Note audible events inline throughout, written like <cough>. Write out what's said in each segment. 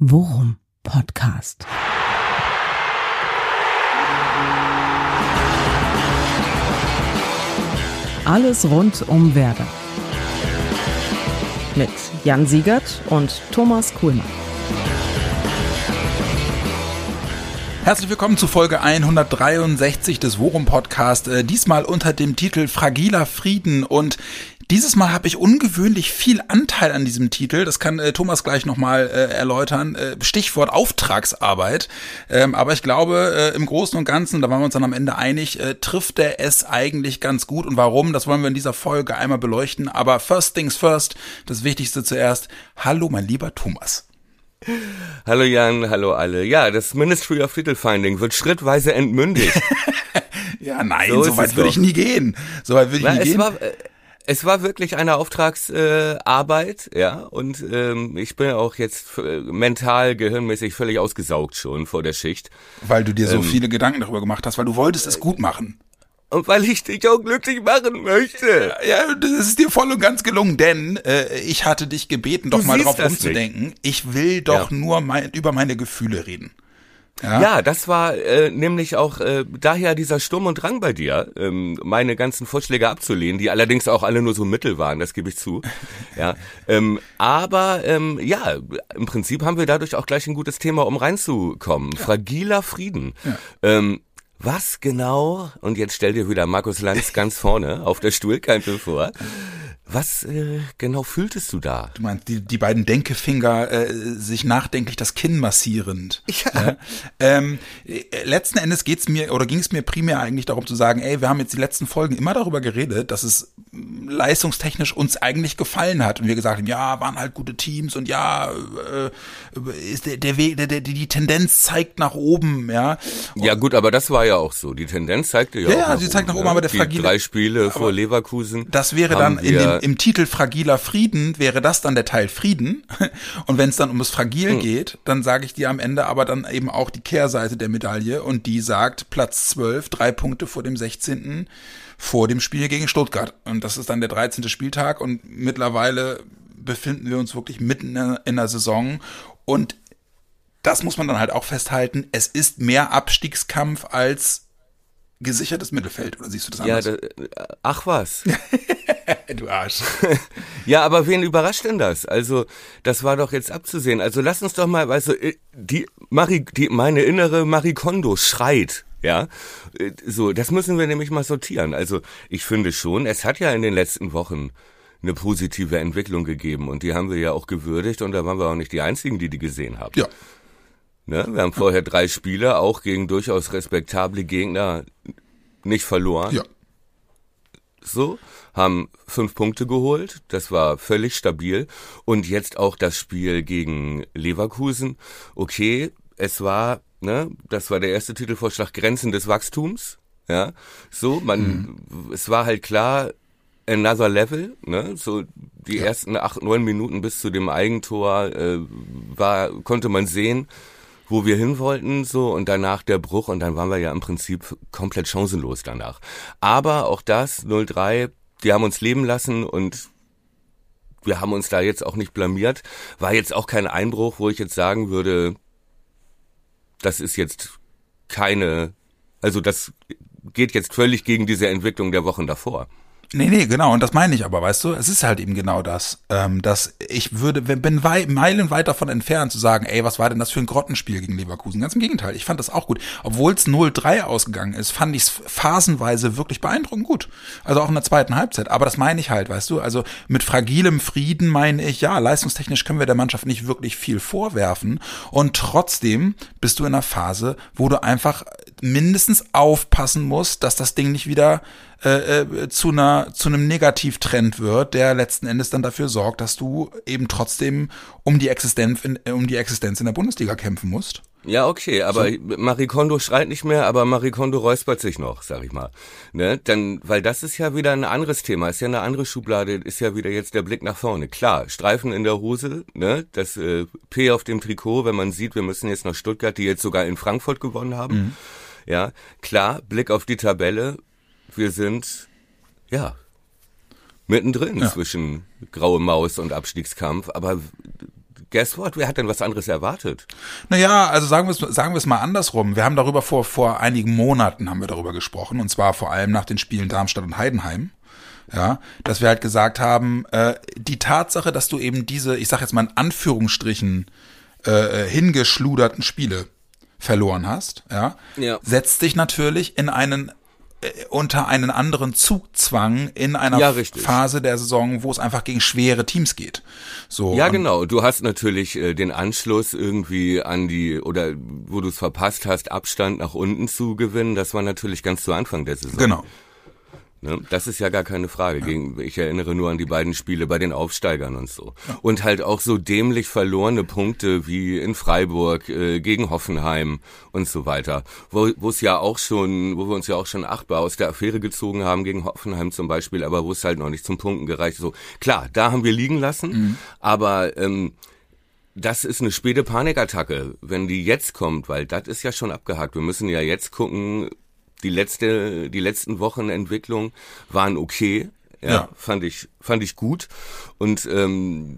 Worum Podcast. Alles rund um Werder. Mit Jan Siegert und Thomas Kuhlmann. Herzlich willkommen zu Folge 163 des Worum Podcast. Äh, diesmal unter dem Titel Fragiler Frieden und dieses Mal habe ich ungewöhnlich viel Anteil an diesem Titel. Das kann äh, Thomas gleich nochmal äh, erläutern. Äh, Stichwort Auftragsarbeit. Ähm, aber ich glaube, äh, im Großen und Ganzen, da waren wir uns dann am Ende einig, äh, trifft er es eigentlich ganz gut. Und warum, das wollen wir in dieser Folge einmal beleuchten. Aber first things first, das Wichtigste zuerst. Hallo, mein lieber Thomas. Hallo Jan, hallo alle. Ja, das Ministry of Title Finding wird schrittweise entmündigt. <laughs> ja, nein, so, so weit würde ich nie gehen. So weit würde ich Na, nie gehen. War, äh, es war wirklich eine Auftragsarbeit, äh, ja, und ähm, ich bin auch jetzt äh, mental, gehirnmäßig völlig ausgesaugt schon vor der Schicht. Weil du dir so ähm, viele Gedanken darüber gemacht hast, weil du wolltest es gut machen. Und weil ich dich auch glücklich machen möchte. Ja, das ist dir voll und ganz gelungen, denn äh, ich hatte dich gebeten, doch du mal drauf umzudenken. Nicht. Ich will doch ja. nur mein, über meine Gefühle reden. Ja, ja das war äh, nämlich auch äh, daher dieser Sturm und Drang bei dir, ähm, meine ganzen Vorschläge abzulehnen, die allerdings auch alle nur so Mittel waren, das gebe ich zu. <laughs> ja, ähm, aber ähm, ja, im Prinzip haben wir dadurch auch gleich ein gutes Thema, um reinzukommen. Ja. Fragiler Frieden. Ja. Ähm, was genau, und jetzt stell dir wieder Markus Lanz ganz <laughs> vorne auf der Stuhlkante vor, was äh, genau fühltest du da? Du meinst die, die beiden Denkefinger äh, sich nachdenklich das Kinn massierend. <laughs> Ja. ja? Ähm, äh, letzten Endes geht's mir oder ging es mir primär eigentlich darum zu sagen, ey, wir haben jetzt die letzten Folgen immer darüber geredet, dass es leistungstechnisch uns eigentlich gefallen hat und wir gesagt haben, ja, waren halt gute Teams und ja, äh, ist der, der Weg, der, der, die Tendenz zeigt nach oben, ja. Und ja gut, aber das war ja auch so. Die Tendenz zeigte ja, ja auch ja, nach sie zeigt nach oben, ne? aber der die fragile drei Spiele vor Leverkusen. Das wäre dann in dem im Titel Fragiler Frieden wäre das dann der Teil Frieden. <laughs> Und wenn es dann um das Fragil hm. geht, dann sage ich dir am Ende aber dann eben auch die Kehrseite der Medaille und die sagt Platz 12, drei Punkte vor dem 16. vor dem Spiel gegen Stuttgart. Und das ist dann der 13. Spieltag und mittlerweile befinden wir uns wirklich mitten in der Saison und das muss man dann halt auch festhalten. Es ist mehr Abstiegskampf als gesichertes Mittelfeld, oder siehst du das anders? Ja, da, ach was. <laughs> <laughs> du Arsch. <laughs> ja, aber wen überrascht denn das? Also, das war doch jetzt abzusehen. Also, lass uns doch mal, weißt du, äh, die, Marie, die, meine innere Marie Kondo schreit. Ja, äh, so, das müssen wir nämlich mal sortieren. Also, ich finde schon, es hat ja in den letzten Wochen eine positive Entwicklung gegeben und die haben wir ja auch gewürdigt und da waren wir auch nicht die Einzigen, die die gesehen haben. Ja. Ne? Wir haben vorher drei Spiele auch gegen durchaus respektable Gegner nicht verloren. Ja. So, haben fünf Punkte geholt, das war völlig stabil. Und jetzt auch das Spiel gegen Leverkusen. Okay, es war, ne, das war der erste Titelvorschlag Grenzen des Wachstums. Ja, so, man, mhm. es war halt klar, another level, ne, so die ja. ersten acht, neun Minuten bis zu dem Eigentor äh, war, konnte man sehen, wo wir hin wollten, so, und danach der Bruch, und dann waren wir ja im Prinzip komplett chancenlos danach. Aber auch das, 03, die haben uns leben lassen und wir haben uns da jetzt auch nicht blamiert. War jetzt auch kein Einbruch, wo ich jetzt sagen würde, das ist jetzt keine, also das geht jetzt völlig gegen diese Entwicklung der Wochen davor. Nee, nee, genau. Und das meine ich aber, weißt du, es ist halt eben genau das. Ähm, dass ich würde, bin wei meilenweit davon entfernt zu sagen, ey, was war denn das für ein Grottenspiel gegen Leverkusen? Ganz im Gegenteil, ich fand das auch gut. Obwohl es 0-3 ausgegangen ist, fand ich es phasenweise wirklich beeindruckend gut. Also auch in der zweiten Halbzeit. Aber das meine ich halt, weißt du, also mit fragilem Frieden meine ich, ja, leistungstechnisch können wir der Mannschaft nicht wirklich viel vorwerfen. Und trotzdem bist du in einer Phase, wo du einfach mindestens aufpassen musst, dass das Ding nicht wieder äh, äh, zu einer zu einem Negativtrend wird, der letzten Endes dann dafür sorgt, dass du eben trotzdem um die Existenz in, um die Existenz in der Bundesliga kämpfen musst. Ja, okay, aber so. Marie Kondo schreit nicht mehr, aber Marie Kondo räuspert sich noch, sag ich mal. Ne? Dann, weil das ist ja wieder ein anderes Thema, ist ja eine andere Schublade, ist ja wieder jetzt der Blick nach vorne. Klar, Streifen in der Hose, ne? das äh, P auf dem Trikot, wenn man sieht, wir müssen jetzt nach Stuttgart, die jetzt sogar in Frankfurt gewonnen haben. Mhm. Ja, klar, Blick auf die Tabelle, wir sind, ja, mittendrin ja. zwischen Graue Maus und Abstiegskampf, aber guess what? Wer hat denn was anderes erwartet? Naja, also sagen wir es sagen wir es mal andersrum. Wir haben darüber vor vor einigen Monaten haben wir darüber gesprochen und zwar vor allem nach den Spielen Darmstadt und Heidenheim. Ja, dass wir halt gesagt haben, äh, die Tatsache, dass du eben diese, ich sag jetzt mal in Anführungsstrichen, äh, hingeschluderten Spiele verloren hast, ja, Ja. setzt dich natürlich in einen äh, unter einen anderen Zugzwang in einer Ja. Phase der Saison, wo es einfach gegen schwere Teams geht. So Ja, genau. Du hast natürlich äh, den Anschluss irgendwie an die, oder wo du es verpasst hast, Abstand nach unten zu gewinnen. Das war natürlich ganz zu Anfang der Saison. Genau. Ne? Das ist ja gar keine Frage. Gegen, ich erinnere nur an die beiden Spiele bei den Aufsteigern und so. Und halt auch so dämlich verlorene Punkte wie in Freiburg, äh, gegen Hoffenheim und so weiter. Wo es ja auch schon, wo wir uns ja auch schon achtbar aus der Affäre gezogen haben, gegen Hoffenheim zum Beispiel, aber wo es halt noch nicht zum Punkten gereicht. So, klar, da haben wir liegen lassen, aber ähm, das ist eine späte Panikattacke, wenn die jetzt kommt, weil das ist ja schon abgehakt. Wir müssen ja jetzt gucken, die letzte, die letzten Wochen Entwicklung waren okay. Ja, Ja. fand ich, fand ich gut. Und ähm,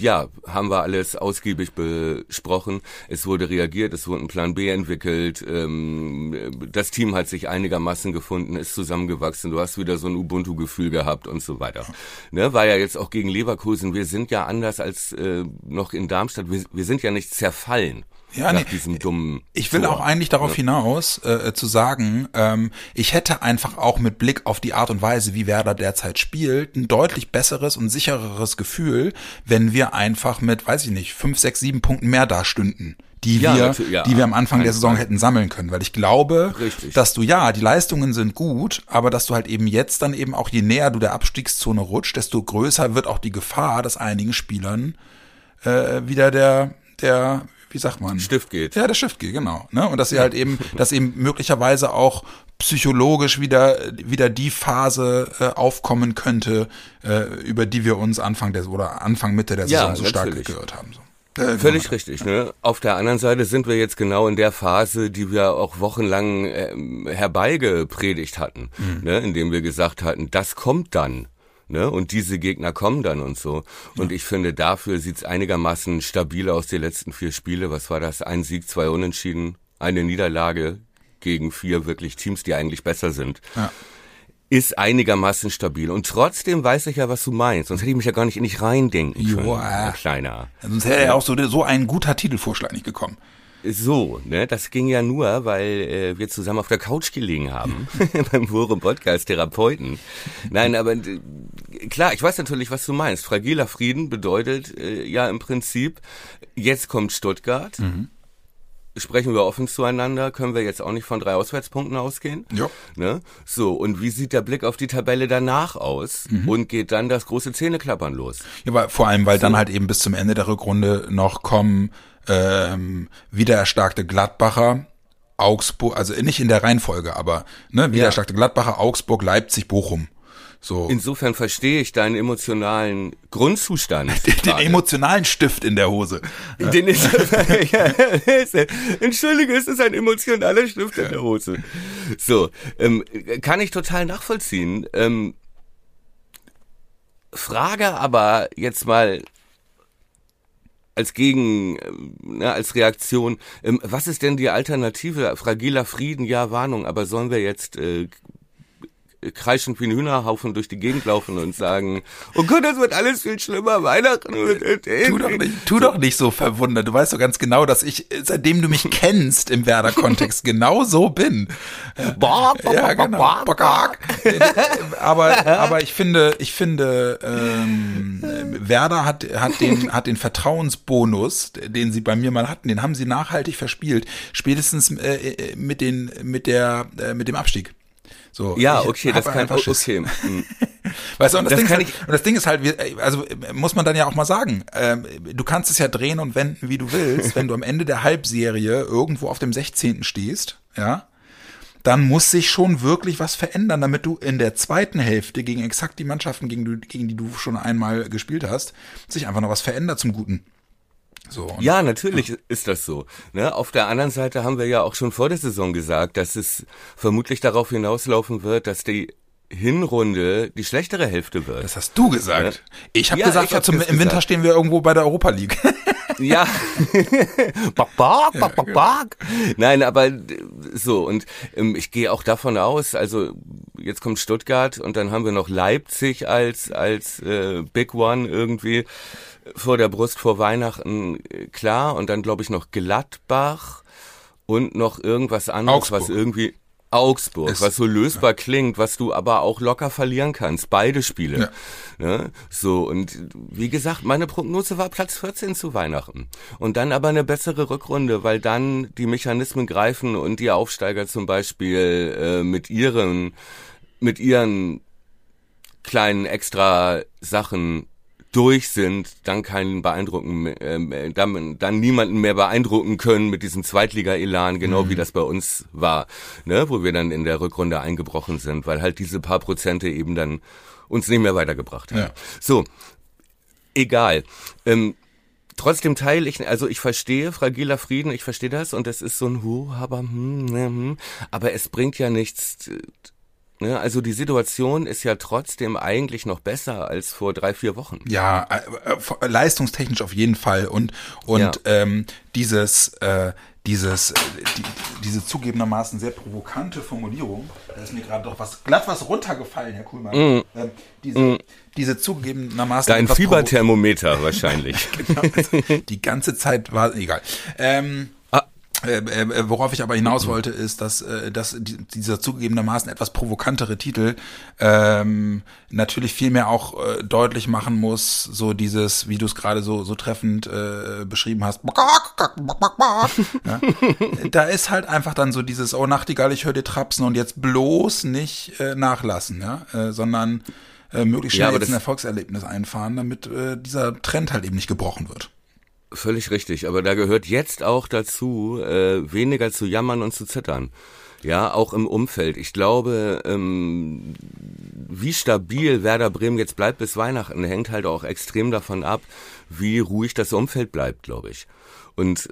ja, haben wir alles ausgiebig besprochen. Es wurde reagiert, es wurde ein Plan B entwickelt. Ähm, das Team hat sich einigermaßen gefunden, ist zusammengewachsen. Du hast wieder so ein Ubuntu-Gefühl gehabt und so weiter. Ne, war ja jetzt auch gegen Leverkusen. Wir sind ja anders als äh, noch in Darmstadt. Wir, wir sind ja nicht zerfallen. Ja, nach nee, diesem dummen. Ich will Tor. auch eigentlich darauf hinaus äh, zu sagen, ähm, ich hätte einfach auch mit Blick auf die Art und Weise, wie Werder derzeit spielt, ein deutlich besseres und sichereres Gefühl, wenn wir einfach mit, weiß ich nicht, fünf, sechs, sieben Punkten mehr dastünden. Die Ja, wir, ja, die wir am Anfang der Saison hätten sammeln können, weil ich glaube, Richtig. dass du ja, die Leistungen sind gut, aber dass du halt eben jetzt dann eben auch je näher du der Abstiegszone rutscht, desto größer wird auch die Gefahr, dass einigen Spielern äh, wieder der, der, wie sagt man? Stift geht. Ja, der Stift geht, genau. Ne? Und dass sie halt eben, dass eben möglicherweise auch psychologisch wieder, wieder die Phase äh, aufkommen könnte, äh, über die wir uns Anfang der, oder Anfang, Mitte der Ja, Saison so stark gehört haben. So. Äh, Völlig richtig. Ne? Auf der anderen Seite sind wir jetzt genau in der Phase, die wir auch wochenlang ähm, herbeigepredigt hatten, ne? indem wir gesagt hatten, das kommt dann. Ne? Und diese Gegner kommen dann und so. Und ich finde, dafür sieht's einigermaßen stabil aus, die letzten vier Spiele. Was war das? Ein Sieg, zwei Unentschieden, eine Niederlage gegen vier wirklich Teams, die eigentlich besser sind. Ja. Ist einigermaßen stabil. Und trotzdem weiß ich ja, was du meinst. Sonst hätte ich mich ja gar nicht in dich reindenken können, Joa. Kleiner. Sonst wäre ja auch so, so ein guter Titelvorschlag nicht gekommen. So, ne, das ging ja nur, weil äh, wir zusammen auf der Couch gelegen haben <laughs> beim Forum Podcast Therapeuten. Nein, aber äh, klar, ich weiß natürlich, was du meinst. Fragiler Frieden bedeutet äh, ja im Prinzip, jetzt kommt Stuttgart. Sprechen wir offen zueinander, können wir jetzt auch nicht von drei Auswärtspunkten ausgehen. Ja. Ne? So, und wie sieht der Blick auf die Tabelle danach aus? Und geht dann das große Zähneklappern los? Ja, aber vor allem, weil dann halt eben bis zum Ende der Rückrunde noch kommen ähm, wiedererstarkte Gladbacher, Augsburg, also nicht in der Reihenfolge, aber ne, wiedererstarkte Gladbacher, Augsburg, Leipzig, Bochum. So Insofern verstehe ich deinen emotionalen Grundzustand. <laughs> den gerade. emotionalen Stift in der Hose. Den ist, ja, ist, <laughs> Entschuldige, es ist ein emotionaler Stift in der Hose. So, ähm, kann ich total nachvollziehen. Ähm, Frage aber jetzt mal als Gegen, ähm, ne, als Reaktion, ähm, was ist denn die Alternative? Fragiler Frieden, ja, Warnung, aber sollen wir jetzt äh, kreischend wie ein Hühnerhaufen durch die Gegend laufen und sagen, oh Gott, das wird alles viel schlimmer, Weihnachten. Tu doch nicht, tu doch nicht so verwundert. Du weißt doch ganz genau, dass ich, seitdem du mich <laughs> kennst im Werder-Kontext, genau so bin. Ja, genau. aber, aber ich finde, ich finde, ähm, Werder hat, hat den, hat den Vertrauensbonus, den sie bei mir mal hatten, den haben sie nachhaltig verspielt. Spätestens äh, äh, mit den, mit der, äh, mit dem Abstieg. So, Ja, okay, das kann einfach Schiss. okay. <laughs> hm. Weißt du, und das, Das Ding, ist kann halt, und das Ding ist halt, wir- also äh, muss man dann ja auch mal sagen, ähm, du kannst es ja drehen und wenden, wie du willst. <laughs> Wenn du am Ende der Halbserie irgendwo auf dem 16. stehst, ja, dann muss sich schon wirklich was verändern, damit du in der zweiten Hälfte gegen exakt die Mannschaften, gegen, gegen die du schon einmal gespielt hast, sich einfach noch was verändert zum Guten. So, Ja, natürlich ist das so. Ne? Auf der anderen Seite haben wir ja auch schon vor der Saison gesagt, dass es vermutlich darauf hinauslaufen wird, dass die Hinrunde die schlechtere Hälfte wird. Das hast du gesagt. Ja. Ich habe Ja, gesagt, ich hab das im Winter gesagt. stehen wir irgendwo bei der Europa League. <laughs> Ja. <laughs> bak, bak, bak, bak, bak. Nein, aber so, und ähm, ich gehe auch davon aus, also jetzt kommt Stuttgart und dann haben wir noch Leipzig als, als äh, Big One irgendwie vor der Brust vor Weihnachten, äh, klar, und dann glaube ich noch Gladbach und noch irgendwas anderes, was Augsburg. irgendwie Augsburg, Ist- was so lösbar klingt, was du aber auch locker verlieren kannst, beide Spiele. Ne? So, und wie gesagt, meine Prognose war Platz 14 zu Weihnachten. Und dann aber eine bessere Rückrunde, weil dann die Mechanismen greifen und die Aufsteiger zum Beispiel äh, mit ihren, mit ihren kleinen extra Sachen durch sind, dann keinen beeindrucken, äh, dann, dann niemanden mehr beeindrucken können mit diesem Zweitliga-Elan, genau wie das bei uns war, ne, wo wir dann in der Rückrunde eingebrochen sind, weil halt diese paar Prozente eben dann uns nicht mehr weitergebracht haben. Ja. So, egal. Ähm, trotzdem teile ich, also ich verstehe fragiler Frieden, ich verstehe das und das ist so ein Hu, aber hm, ne, hm, aber es bringt ja nichts. Äh, Ne? Also die Situation ist ja trotzdem eigentlich noch besser als vor drei, vier Wochen. Ja, äh, äh, leistungstechnisch auf jeden Fall und und Ja. ähm, dieses äh, dieses äh, die, diese zugegebenermaßen sehr provokante Formulierung, da ist mir gerade doch was glatt was runtergefallen, Herr Kuhlmann. Ähm, diese diese zugegebenermaßen Mm. Dein Fieberthermometer wahrscheinlich. <laughs> Genau, also die ganze Zeit war egal. Ähm. Äh, äh, worauf ich aber hinaus wollte, ist, dass, äh, dass die, dieser zugegebenermaßen etwas provokantere Titel ähm, natürlich viel mehr auch äh, deutlich machen muss, so dieses, wie du es gerade so so treffend äh, beschrieben hast. Ja? Da ist halt einfach dann so dieses, oh Nachtigall, ich höre dir trapsen und jetzt bloß nicht äh, nachlassen, ja, äh, sondern äh, möglichst Ja, schnell aber jetzt ein Erfolgserlebnis einfahren, damit äh, dieser Trend halt eben nicht gebrochen wird. Völlig richtig, aber da gehört jetzt auch dazu, äh, weniger zu jammern und zu zittern. Ja, auch im Umfeld. Ich glaube, ähm, wie stabil Werder Bremen jetzt bleibt bis Weihnachten, hängt halt auch extrem davon ab, wie ruhig das Umfeld bleibt, glaube ich. Und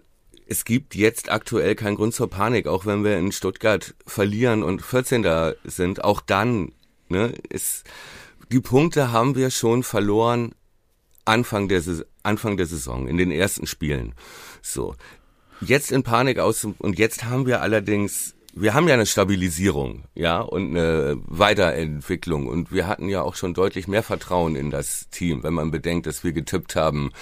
es gibt jetzt aktuell keinen Grund zur Panik, auch wenn wir in Stuttgart verlieren und 14. sind. Auch dann, ne, ist, die Punkte haben wir schon verloren Anfang der, Anfang der Saison, in den ersten Spielen. So. Jetzt in Panik aus, und jetzt haben wir allerdings, wir haben ja eine Stabilisierung, ja, und eine Weiterentwicklung. Und wir hatten ja auch schon deutlich mehr Vertrauen in das Team, wenn man bedenkt, dass wir getippt haben,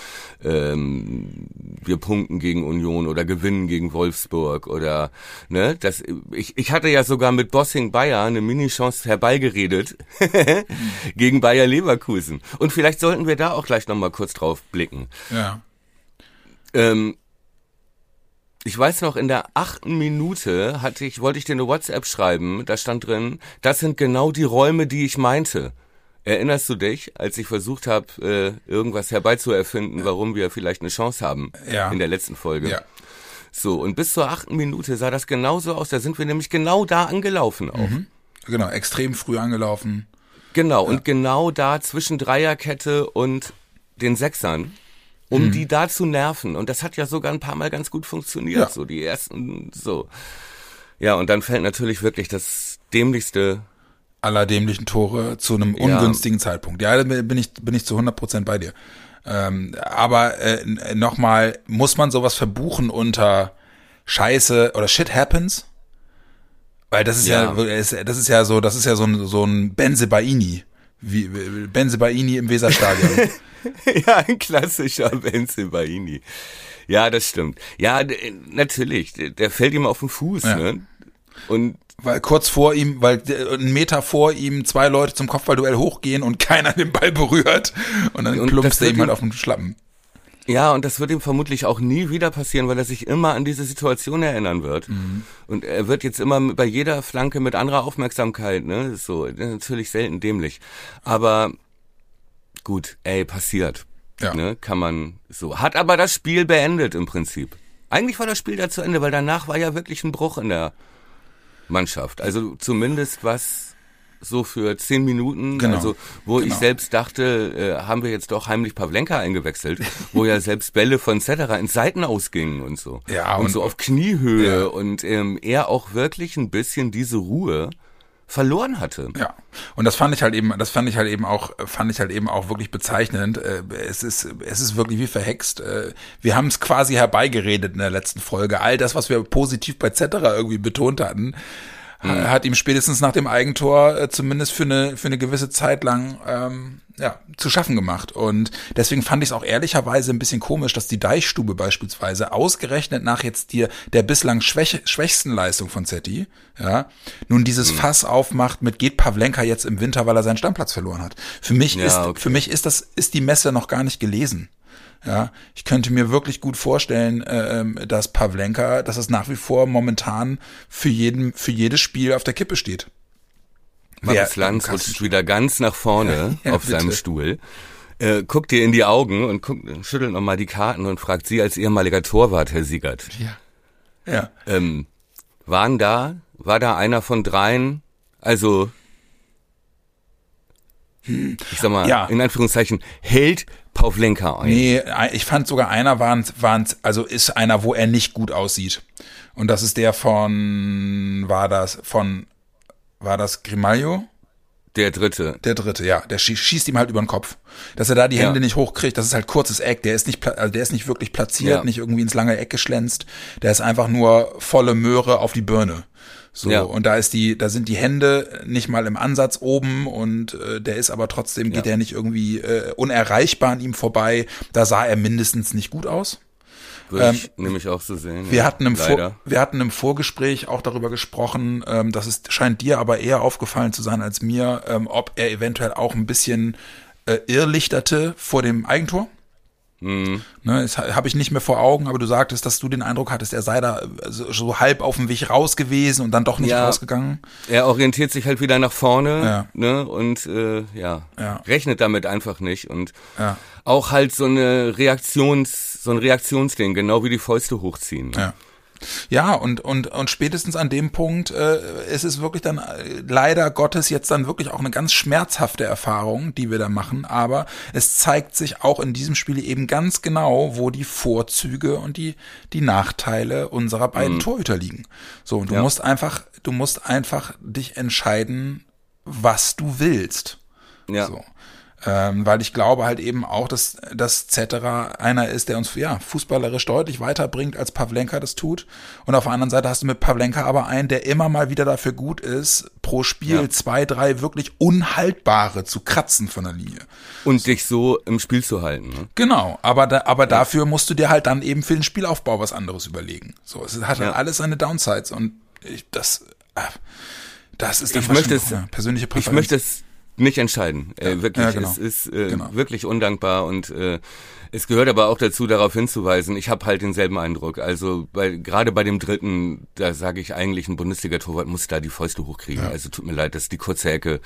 ähm, wir punkten gegen Union oder gewinnen gegen Wolfsburg oder, ne, das, ich, ich hatte ja sogar mit Bossing Bayer eine Mini-Chance herbeigeredet <laughs> gegen Bayer Leverkusen. Und vielleicht sollten wir da auch gleich nochmal kurz drauf blicken. Ja. Ähm, ich weiß noch, in der achten Minute hatte ich, wollte ich dir eine WhatsApp schreiben, da stand drin, das sind genau die Räume, die ich meinte. Erinnerst du dich, als ich versucht habe, äh, irgendwas herbeizuerfinden, warum wir vielleicht eine Chance haben Ja. in der letzten Folge? Ja. So, und bis zur achten Minute sah das genauso aus, da sind wir nämlich genau da angelaufen auch. Genau, extrem früh angelaufen. Genau, und genau da zwischen Dreierkette und den Sechsern, um die da zu nerven. Und das hat ja sogar ein paar Mal ganz gut funktioniert, Ja. so die ersten, so. Ja, und dann fällt natürlich wirklich das dämlichste, aller dämlichen Tore zu einem Ja. ungünstigen Zeitpunkt. Ja, da bin ich, bin ich zu 100 Prozent bei dir. Ähm, aber äh, nochmal, muss man sowas verbuchen unter Scheiße oder Shit happens? Weil das ist ja, Ja. das ist ja so, das ist ja so ein, so ein Benzebaini. Wie, Benzebaini im Weserstadion. <laughs> ja, ein klassischer Benzibaini. Ja, das stimmt. Ja, d- natürlich, der, fällt ihm auf den Fuß, Ja. ne? Und weil kurz vor ihm, weil der- einen Meter vor ihm zwei Leute zum Kopfballduell hochgehen und keiner den Ball berührt. Und dann Und plumpst er ihm halt auf den Schlappen. Ja, und das wird ihm vermutlich auch nie wieder passieren, weil er sich immer an diese Situation erinnern wird. Und er wird jetzt immer bei jeder Flanke mit anderer Aufmerksamkeit, ne, so, natürlich selten dämlich. Aber gut, ey, passiert. Ja. Ne, kann man so. Hat aber das Spiel beendet im Prinzip. Eigentlich war das Spiel da zu Ende, weil danach war ja wirklich ein Bruch in der Mannschaft. Also zumindest was so für zehn Minuten, Genau. also wo ich Genau. selbst dachte, äh, haben wir jetzt doch heimlich Pavlenka eingewechselt, wo ja <laughs> selbst Bälle von Cetera in Seiten ausgingen und so. Ja, und, und- so auf Kniehöhe Ja. und ähm, er auch wirklich ein bisschen diese Ruhe verloren hatte. Ja. Und das fand ich halt eben, das fand ich halt eben auch, fand ich halt eben auch wirklich bezeichnend. Äh, es ist, es ist wirklich wie verhext. Äh, wir haben es quasi herbeigeredet in der letzten Folge. All das, was wir positiv bei Zetterer irgendwie betont hatten, mhm. hat ihm spätestens nach dem Eigentor äh, zumindest für eine, für eine gewisse Zeit lang ähm, ja, zu schaffen gemacht. Und deswegen fand ich es auch ehrlicherweise ein bisschen komisch, dass die Deichstube beispielsweise ausgerechnet nach jetzt dir der bislang schwäch schwächsten Leistung von Zetti, ja, nun dieses mhm. Fass aufmacht mit geht Pavlenka jetzt im Winter, weil er seinen Stammplatz verloren hat. Für mich ja, ist, okay. für mich ist das, ist die Messe noch gar nicht gelesen. Ja, ich könnte mir wirklich gut vorstellen, äh, ähm, dass Pavlenka, dass es nach wie vor momentan für jeden, für jedes Spiel auf der Kippe steht. Maris Lanz rutscht wieder ganz nach vorne ja, <laughs> ja, auf bitte. seinem Stuhl. Äh, guckt dir in die Augen und guckt, schüttelt nochmal die Karten und fragt Sie als ehemaliger Torwart, Herr Siegert. Ja. Ja. Ähm, waren da, war da einer von dreien, also hm. ich sag mal, ja. in Anführungszeichen, hält Pavlenka ein. Nee, ich fand sogar einer waren, waren, also ist einer, wo er nicht gut aussieht. Und das ist der von, war das, von, war das Grimalio? Der dritte. Der dritte, ja. Der schießt ihm halt über den Kopf. Dass er da die Hände ja. nicht hochkriegt, das ist halt kurzes Eck. Der ist nicht, also der ist nicht wirklich platziert, ja. nicht irgendwie ins lange Eck geschlänzt. Der ist einfach nur volle Möhre auf die Birne. So, ja. und da ist die, da sind die Hände nicht mal im Ansatz oben und äh, der ist aber trotzdem, geht ja. er nicht irgendwie äh, unerreichbar an ihm vorbei. Da sah er mindestens nicht gut aus. Würde ähm, ich nämlich auch so sehen. Wir, ja, hatten im Vor, wir hatten im Vorgespräch auch darüber gesprochen, ähm, dass es scheint dir aber eher aufgefallen zu sein als mir, ähm, ob er eventuell auch ein bisschen äh, irrlichterte vor dem Eigentor. Mhm. Ne, das habe ich nicht mehr vor Augen, aber du sagtest, dass du den Eindruck hattest, er sei da so, so halb auf dem Weg raus gewesen und dann doch nicht ja, rausgegangen. Er orientiert sich halt wieder nach vorne ja. ne, und äh, ja, ja, rechnet damit einfach nicht. Und auch halt so eine Reaktions, so ein Reaktionsding, genau wie die Fäuste hochziehen. Ne? Ja. Und, und, und spätestens an dem Punkt äh, ist es wirklich dann äh, leider Gottes jetzt dann wirklich auch eine ganz schmerzhafte Erfahrung, die wir da machen. Aber es zeigt sich auch in diesem Spiel eben ganz genau, wo die Vorzüge und die, die Nachteile unserer beiden mhm. Torhüter liegen. So, und du ja. musst einfach, du musst einfach dich entscheiden, was du willst. Ja. So. Ähm, weil ich glaube halt eben auch, dass, dass Zetterer einer ist, der uns ja fußballerisch deutlich weiterbringt, als Pavlenka das tut. Und auf der anderen Seite hast du mit Pavlenka aber einen, der immer mal wieder dafür gut ist, pro Spiel ja. zwei, drei wirklich unhaltbare zu kratzen von der Linie. Und dich so im Spiel zu halten. Ne? Genau, aber, da, aber ja. dafür musst du dir halt dann eben für den Spielaufbau was anderes überlegen. So, es hat halt alles seine Downsides und ich, das, äh, das ist der ich möchte es, persönliche Präferenz. Ich möchte es nicht entscheiden. Ja, äh, wirklich, ja, genau. es ist äh, genau. wirklich undankbar und äh, es gehört aber auch dazu, darauf hinzuweisen. Ich habe halt denselben Eindruck. Also bei, gerade bei dem dritten, da sage ich eigentlich, ein Bundesliga-Torwart muss da die Fäuste hochkriegen. Ja. Also tut mir leid, das ist die kurze Ecke.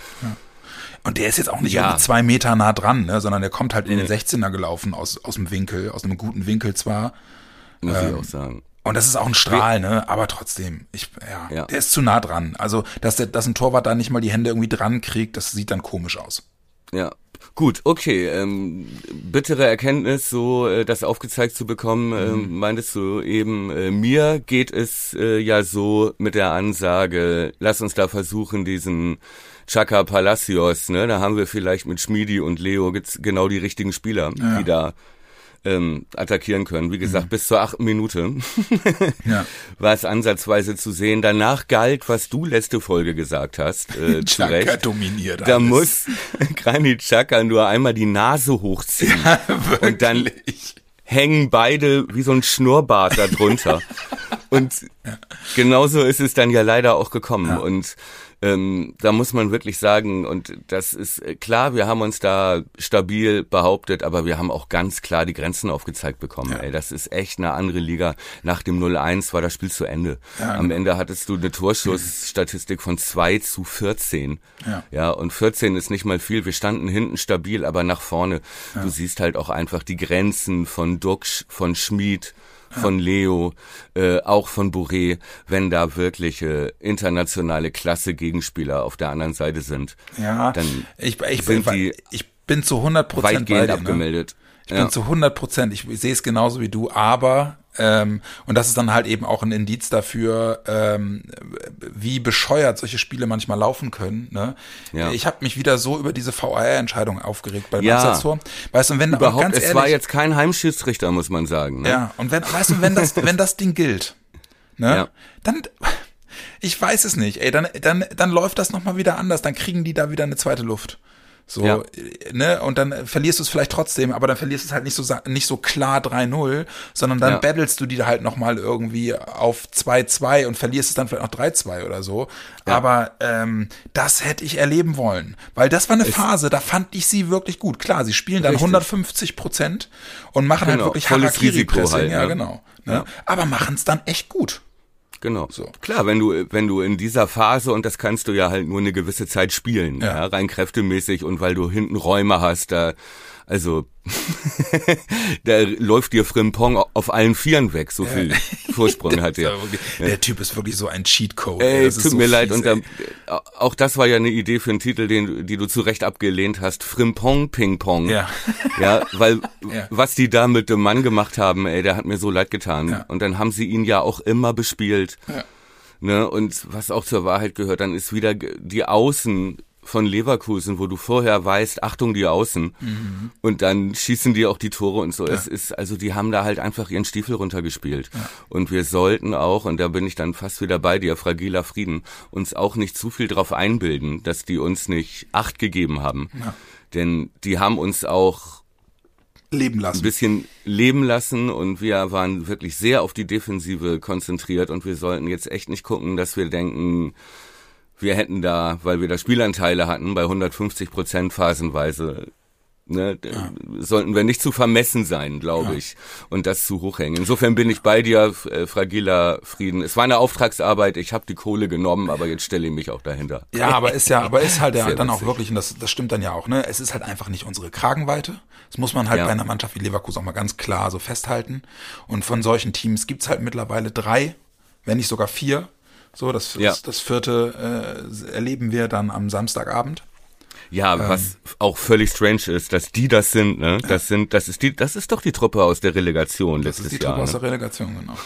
Und der ist jetzt auch nicht ja. zwei Meter nah dran, ne, sondern der kommt halt in den 16er gelaufen aus, aus dem Winkel, aus einem guten Winkel zwar. Muss ähm, ich auch sagen. Und das ist auch ein Strahl, ne? Aber trotzdem, ich, ja, ja, der ist zu nah dran. Also, dass der, dass ein Torwart da nicht mal die Hände irgendwie dran kriegt, das sieht dann komisch aus. Ja. Gut, okay. Ähm, bittere Erkenntnis, so äh, das aufgezeigt zu bekommen, mhm. meintest du eben, äh, mir geht es äh, ja so mit der Ansage, lass uns da versuchen, diesen Chaka Palacios, ne? Da haben wir vielleicht mit Schmiedi und Leo genau die richtigen Spieler, ja. die da ähm, attackieren können. Wie gesagt, mhm. bis zur achten Minute <laughs> ja. <laughs> war es ansatzweise zu sehen. Danach galt, was du letzte Folge gesagt hast, äh, <laughs> zu Recht. dominiert Da alles. muss Granit Chaka nur einmal die Nase hochziehen. Ja, und dann hängen beide wie so ein Schnurrbart da drunter. und genauso ist es dann ja leider auch gekommen. Ja. Und ähm, da muss man wirklich sagen, und das ist äh, klar, wir haben uns da stabil behauptet, aber wir haben auch ganz klar die Grenzen aufgezeigt bekommen. Ja. Ey, das ist echt eine andere Liga. Nach dem 0-1 war das Spiel zu Ende. Ja, Am genau. Ende hattest du eine Torschussstatistik von 2 zu 14. Ja. ja, und 14 ist nicht mal viel. Wir standen hinten stabil, aber nach vorne. Ja. Du siehst halt auch einfach die Grenzen von Duxch, von Schmid, von Leo, äh, auch von Bourré, wenn da wirklich äh, internationale Klasse Gegenspieler auf der anderen Seite sind. Ja, dann ich, ich, sind bin, die ich bin zu 100 Prozent weitgehend bei dir, ne? abgemeldet. Ich ja. bin zu 100 Prozent, ich, ich sehe es genauso wie du, aber Ähm, und das ist dann halt eben auch ein Indiz dafür, ähm, wie bescheuert solche Spiele manchmal laufen können. Ne? Ja. Ich habe mich wieder so über diese VAR-Entscheidung aufgeregt beim Ja. Weißt du, wenn Überhaupt, ganz es ehrlich, war jetzt kein Heimschiedsrichter, muss man sagen. Ne? ja, und wenn, weißt du, wenn das, <laughs> wenn das Ding gilt, ne, Ja. dann, ich weiß es nicht, ey, dann, dann, dann läuft das nochmal wieder anders, dann kriegen die da wieder eine zweite Luft. So, Ja. äh, ne, und dann verlierst du es vielleicht trotzdem, aber dann verlierst du es halt nicht so, nicht so klar 3-0, sondern dann Ja. battlest du die halt nochmal irgendwie auf 2-2 und verlierst es dann vielleicht noch 3-2 oder so. Aber ähm, das hätte ich erleben wollen, weil das war eine Phase, da fand ich sie wirklich gut. Klar, sie spielen dann Richtig. 150 Prozent und machen halt Genau, wirklich volles Risiko Harakiri-Pressing, halt, ja, ne? genau. Ne? Ja. Aber machen es dann echt gut. Genau. So. Klar, wenn du, wenn du in dieser Phase, und das kannst du ja halt nur eine gewisse Zeit spielen, Ja. ja, rein kräftemäßig und weil du hinten Räume hast, da, also, <laughs> da läuft dir Frimpong auf allen Vieren weg, so viel <laughs> Vorsprung hat er. Der Typ ist wirklich so ein Cheatcode. Ey, das tut so mir leid. fies, Und ey. dann, auch das war ja eine Idee für einen Titel, den, die du zu Recht abgelehnt hast. Frimpong Ping Pong. Ja. <laughs> Ja, weil Ja. was die da mit dem Mann gemacht haben, ey, der hat mir so leid getan. Ja. Und dann haben sie ihn ja auch immer bespielt. Ja. Ne? Und was auch zur Wahrheit gehört, dann ist wieder die Außen von Leverkusen, wo du vorher weißt, Achtung, die Außen. Mhm. Und dann schießen die auch die Tore und so. Es ist, also die haben da halt einfach ihren Stiefel runtergespielt. Und wir sollten auch, und da bin ich dann fast wieder bei dir, fragiler Frieden, uns auch nicht zu viel drauf einbilden, dass die uns nicht Acht gegeben haben. Ja. Denn die haben uns auch Leben ein lassen. bisschen leben lassen und wir waren wirklich sehr auf die Defensive konzentriert und wir sollten jetzt echt nicht gucken, dass wir denken, wir hätten da, weil wir da Spielanteile hatten, bei 150 Prozent phasenweise, ne, d- sollten wir nicht zu vermessen sein, glaube ich, und das zu hoch hängen. Insofern bin ich bei dir, äh, fragiler Frieden. Es war eine Auftragsarbeit, ich habe die Kohle genommen, aber jetzt stelle ich mich auch dahinter. Ja, aber ist ja, aber ist halt <laughs> ja Sehr dann auch witzig. wirklich, und das, das stimmt dann ja auch, ne? Es ist halt einfach nicht unsere Kragenweite. Das muss man halt Ja. bei einer Mannschaft wie Leverkusen auch mal ganz klar so festhalten. Und von solchen Teams gibt's halt mittlerweile drei, wenn nicht sogar vier. So, das, Ja. das, das vierte äh, erleben wir dann am Samstagabend. Ja, Ähm. was auch völlig strange ist, dass die das sind, ne? Das sind, das ist die, das ist doch die Truppe aus der Relegation Das letztes ist die Jahr. Truppe aus Ne? der Relegation, genau.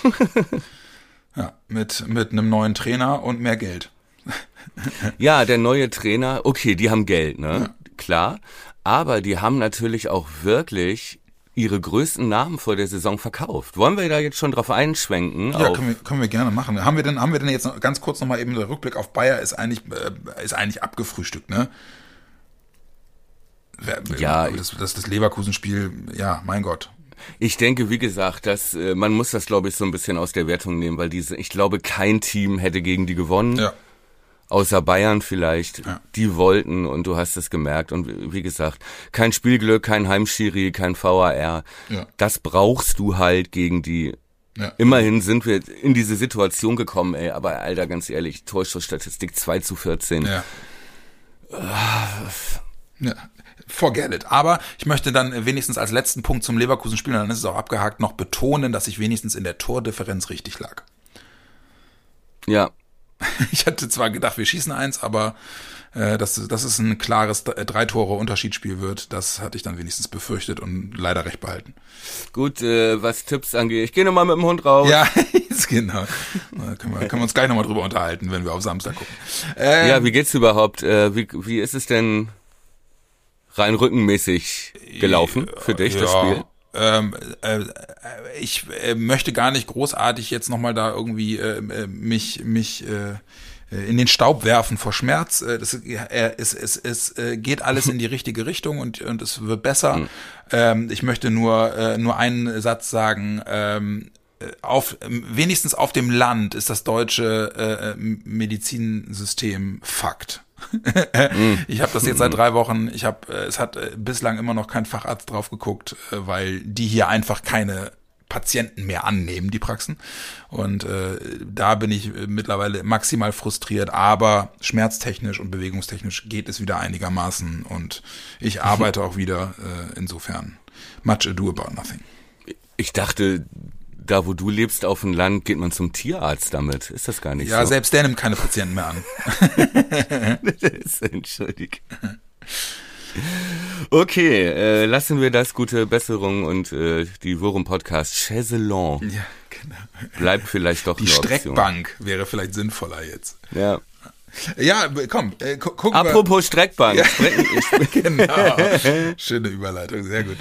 <laughs> ja, mit, mit einem neuen Trainer und mehr Geld. <laughs> Ja, der neue Trainer, okay, die haben Geld, ne? Klar. Aber die haben natürlich auch wirklich ihre größten Namen vor der Saison verkauft. Wollen wir da jetzt schon drauf einschwenken? Ja, können wir, können wir gerne machen. Haben wir denn, haben wir denn jetzt noch, ganz kurz nochmal eben der Rückblick auf Bayer ist eigentlich, äh, ist eigentlich abgefrühstückt, ne? Ja, das, das, das Leverkusen-Spiel, ja, mein Gott. ich denke, wie gesagt, dass äh, man muss das, glaube ich, so ein bisschen aus der Wertung nehmen, weil diese, ich glaube, kein Team hätte gegen die gewonnen. Ja, außer Bayern vielleicht, Ja. die wollten und du hast es gemerkt. Und wie- gesagt, kein Spielglück, kein Heimschiri, kein VAR. Ja. Das brauchst du halt gegen die. ja. Immerhin sind wir in diese Situation gekommen, ey, aber Alter, ganz ehrlich, Torschussstatistik 2 zu 14. Ja. ja. Forget it. Aber ich möchte dann wenigstens als letzten Punkt zum Leverkusen-Spiel, und dann ist es auch abgehakt, noch betonen, dass ich wenigstens in der Tordifferenz richtig lag. Ja, <laughs> Ich hatte zwar gedacht, wir schießen eins, aber äh, dass, dass es ein klares äh, drei Tore Unterschiedsspiel wird, das hatte ich dann wenigstens befürchtet und leider recht behalten. gut, äh, was Tipps angeht. Ich gehe nochmal mit dem Hund raus. Ja, <laughs> genau. Da können wir, können wir uns gleich nochmal drüber unterhalten, wenn wir auf Samstag gucken. Ähm, Ja, wie geht's überhaupt? Äh, wie, wie ist es denn rein rückenmäßig gelaufen für dich, das Spiel? Ähm, äh, ich äh, möchte gar nicht großartig jetzt nochmal da irgendwie äh, äh, mich, mich äh, äh, in den Staub werfen vor Schmerz. Das, es, es, es geht alles in die richtige Richtung und, und es wird besser. Ähm, ich möchte nur, nur einen Satz sagen. Ähm, äh, auf, wenigstens auf dem Land ist das deutsche Medizinsystem Fakt. <laughs> Ich habe das jetzt seit drei Wochen. Ich habe, äh, es hat äh, bislang immer noch kein Facharzt drauf geguckt, äh, weil die hier einfach keine Patienten mehr annehmen, die Praxen. Und äh, da bin ich mittlerweile maximal frustriert, aber schmerztechnisch und bewegungstechnisch geht es wieder einigermaßen und ich arbeite <laughs> auch wieder. Äh, insofern, much ado about nothing. Ich dachte, da wo du lebst auf dem Land, geht man zum Tierarzt damit. Ist das gar nicht Ja, so? selbst der nimmt keine Patienten mehr an. <laughs> Entschuldigung. Okay, äh, lassen wir das gute Besserung und äh, die Wurm Podcast Chaiselon Ja. bleibt vielleicht doch Die eine Option. Streckbank wäre vielleicht sinnvoller jetzt. Ja. Ja, komm, äh, gu gucken Apropos Streckbank. Ja. <laughs> Genau. <laughs> Schöne Überleitung, sehr gut.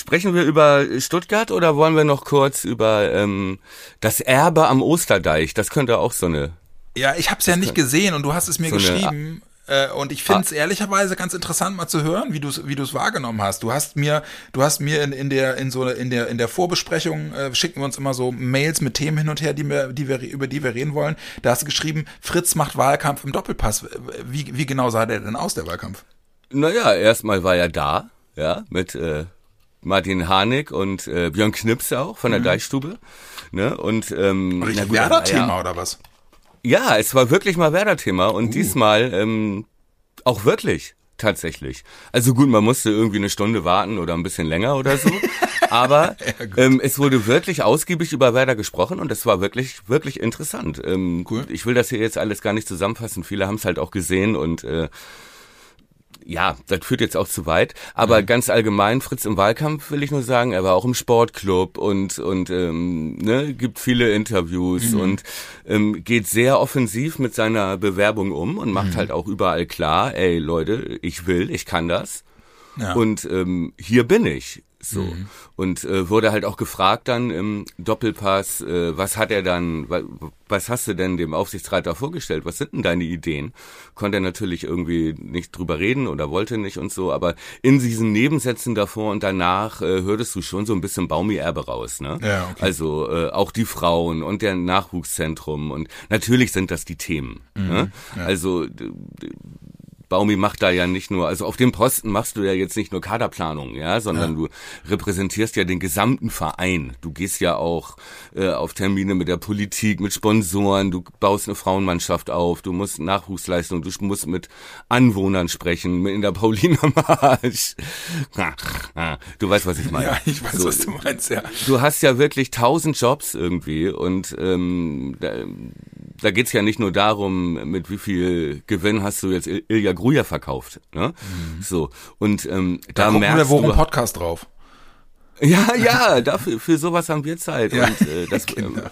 Sprechen wir über Stuttgart oder wollen wir noch kurz über ähm, das Erbe am Osterdeich? Das könnte auch so eine. Ja, ich habe es ja nicht gesehen und du hast es mir so geschrieben. Äh, und ich finde es ehrlicherweise ganz interessant mal zu hören, wie du es wie du's wahrgenommen hast. Du hast mir, du hast mir in, in der in so in der in der Vorbesprechung äh, schicken wir uns immer so Mails mit Themen hin und her, die wir, die wir über die wir reden wollen. Da hast du geschrieben, Fritz macht Wahlkampf im Doppelpass. Wie, wie genau sah der denn aus der Wahlkampf? Naja, erstmal war er da, ja, mit äh, Martin Harnik und äh, Björn Knipse auch von der Deichstube. Ne? Und ähm, er Werder-Thema ja, oder was? ja, es war wirklich mal Werder-Thema und Uh. diesmal ähm, auch wirklich. Tatsächlich. Also gut, man musste irgendwie eine Stunde warten oder ein bisschen länger oder so. <laughs> Aber ähm, es wurde wirklich ausgiebig über Werder gesprochen und es war wirklich, wirklich interessant. Ähm, Cool. Ich will das hier jetzt alles gar nicht zusammenfassen. Viele haben es halt auch gesehen und äh, ja, das führt jetzt auch zu weit. Aber ganz allgemein, Fritz im Wahlkampf will ich nur sagen, er war auch im Sportclub und und ähm, ne, gibt viele Interviews und ähm, geht sehr offensiv mit seiner Bewerbung um und macht halt auch überall klar, ey Leute, ich will, ich kann das. Ja. Und ähm, hier bin ich. So. Und äh, wurde halt auch gefragt dann im Doppelpass, äh, was hat er dann, wa, was hast du denn dem Aufsichtsrat da vorgestellt? Was sind denn deine Ideen? Konnte er natürlich irgendwie nicht drüber reden oder wollte nicht und so, aber in diesen Nebensätzen davor und danach äh, hörtest du schon so ein bisschen Baumi-Erbe raus, ne? Ja, okay. Also äh, auch die Frauen und der Nachwuchszentrum und natürlich sind das die Themen. Ne? Also d- d- Baumi macht da ja nicht nur, also auf dem Posten machst du ja jetzt nicht nur Kaderplanung, ja, sondern du repräsentierst ja den gesamten Verein. Du gehst ja auch äh, auf Termine mit der Politik, mit Sponsoren, du baust eine Frauenmannschaft auf, du musst Nachwuchsleistung, du musst mit Anwohnern sprechen, in der Pauliner Marsch. Du weißt, was ich meine. Ja, ich weiß, So, was du meinst, ja. du hast ja wirklich tausend Jobs irgendwie und ähm, da, geht's ja nicht nur darum, mit wie viel Gewinn hast du jetzt Il- Ilja Gruja verkauft. Ne? So und ähm, da, Da, merkst wir worum du, Podcast drauf. <laughs> ja, ja, dafür für sowas haben wir Zeit Ja, und äh, das <laughs> ähm,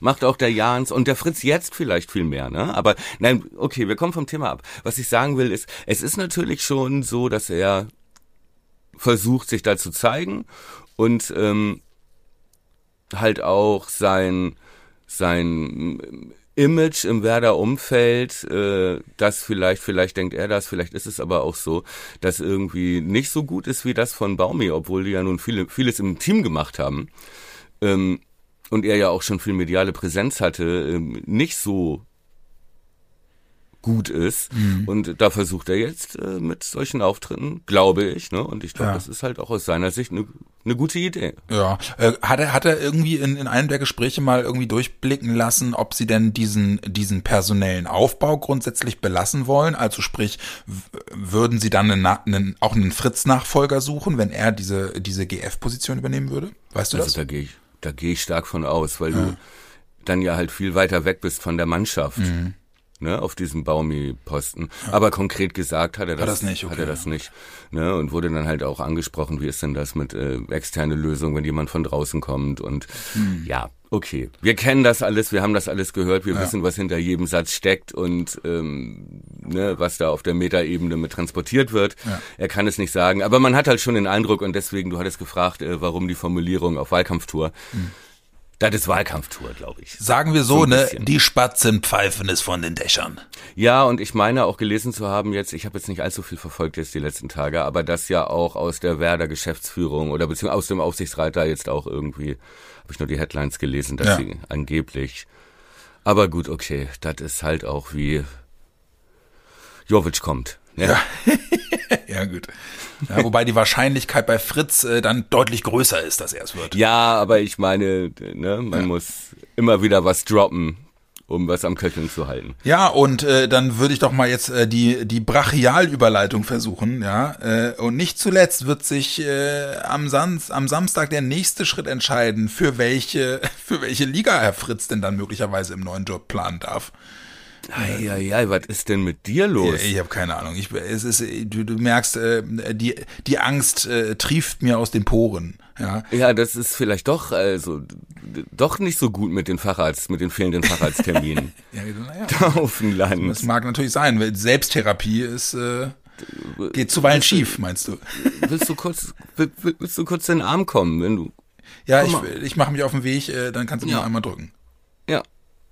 macht auch der Jans und der Fritz jetzt vielleicht viel mehr, ne? Aber nein, okay, wir kommen vom Thema ab. Was ich sagen will ist, es ist natürlich schon so, dass er versucht, sich da zu zeigen und ähm, halt auch sein sein Image im Werder Umfeld, äh, das vielleicht, vielleicht denkt er das, vielleicht ist es aber auch so, dass irgendwie nicht so gut ist wie das von Baumi, obwohl die ja nun viele, vieles im Team gemacht haben. Ähm, und er ja auch schon viel mediale Präsenz hatte, ähm, nicht so gut ist. Und da versucht er jetzt äh, mit solchen Auftritten, glaube ich, ne? Und ich glaube, Ja. das ist halt auch aus seiner Sicht eine eine gute Idee. Ja, äh, hat er hat er irgendwie in, in einem der Gespräche mal irgendwie durchblicken lassen, ob sie denn diesen diesen personellen Aufbau grundsätzlich belassen wollen? Also sprich, würden sie dann einen, einen, auch einen Fritz-Nachfolger suchen, wenn er diese diese GF-Position übernehmen würde? Weißt du Also das? da gehe ich, da gehe ich stark von aus, weil du dann ja halt viel weiter weg bist von der Mannschaft. Mhm. Ne, auf diesem Baumi-Posten. Aber konkret gesagt hat er das, das nicht, okay, hat er das ja. nicht. Ne, und wurde dann halt auch angesprochen, wie ist denn das mit äh, externe Lösung, wenn jemand von draußen kommt und Hm. ja, okay. Wir kennen das alles, wir haben das alles gehört, wir wissen, was hinter jedem Satz steckt und ähm, ne, was da auf der Metaebene mit transportiert wird. Ja. Er kann es nicht sagen, aber man hat halt schon den Eindruck und deswegen, du hattest gefragt, äh, warum die Formulierung auf Wahlkampftour. Hm. Das ist Wahlkampftour, glaube ich. Sagen wir so, So ne? bisschen. Die Spatzen pfeifen es von den Dächern. Ja, und ich meine auch gelesen zu haben jetzt, ich habe jetzt nicht allzu viel verfolgt jetzt die letzten Tage, aber das ja auch aus der Werder Geschäftsführung oder beziehungsweise aus dem Aufsichtsrat da jetzt auch irgendwie, habe ich nur die Headlines gelesen, dass Ja. sie angeblich. Aber gut, okay, das ist halt auch wie Jovic kommt. Ja. <laughs> Ja, gut. Ja, wobei die Wahrscheinlichkeit bei Fritz äh, dann deutlich größer ist, dass er es wird. ja, aber ich meine, ne, man muss immer wieder was droppen, um was am Köcheln zu halten. Ja, und äh, dann würde ich doch mal jetzt äh, die die Brachialüberleitung versuchen, ja. Äh, und nicht zuletzt wird sich äh, am, Sam am Samstag der nächste Schritt entscheiden, für welche <laughs> für welche Liga Herr Fritz denn dann möglicherweise im neuen Job planen darf. Eieiei, was ist denn mit dir los? Ich habe keine Ahnung. Ich, es ist, du, du merkst, äh, die, die Angst äh, trieft mir aus den Poren. Ja, Ja, das ist vielleicht doch, also, doch nicht so gut mit den Facharzt, mit den fehlenden Facharztterminen. <laughs> ja, naja. da auf dem Land. Das mag natürlich sein, weil Selbsttherapie ist, äh, geht zuweilen schief, meinst du? Willst du kurz, will- will- willst du kurz in den Arm kommen, wenn du, Ja, Komm ich, mal. ich mache mich auf den Weg, äh, dann kannst du Ja. noch einmal drücken.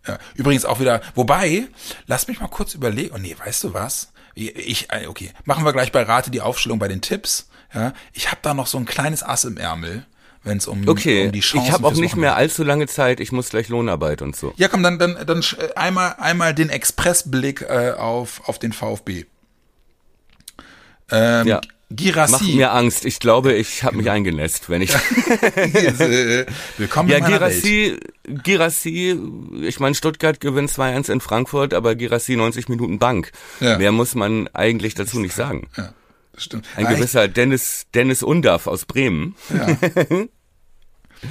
Ja. Übrigens auch wieder, wobei, lass mich mal kurz überlegen. Oh nee, weißt du was? Ich, äh, okay, machen wir gleich bei Rate die Aufstellung bei den Tipps. Ja, ich habe da noch so ein kleines Ass im Ärmel, wenn es um, Okay, um die Chancen ich habe auch nicht mehr allzu lange Zeit, ich muss gleich Lohnarbeit und so. Ja, komm, dann, dann, dann äh, einmal, einmal den Expressblick äh, auf, auf den VfB. Ähm, Ja. Girassi. Mach mir Angst, ich glaube, ich habe mich eingenässt, wenn ich... <laughs> äh, Willkommen Ja, in meiner Welt. Girassi, Girassi, ich meine, Stuttgart gewinnt 2-1 in Frankfurt, aber Girassi 90 Minuten Bank. Ja. Mehr muss man eigentlich dazu nicht sagen. Ja, stimmt. Ein Ah, gewisser Dennis, Dennis Undaff aus Bremen. Ja,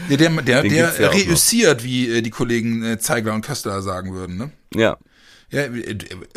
der, der, Den der gibt's ja reüssiert, wie äh, die Kollegen äh, Zeigler und Köster sagen würden, ne? Ja. Ja,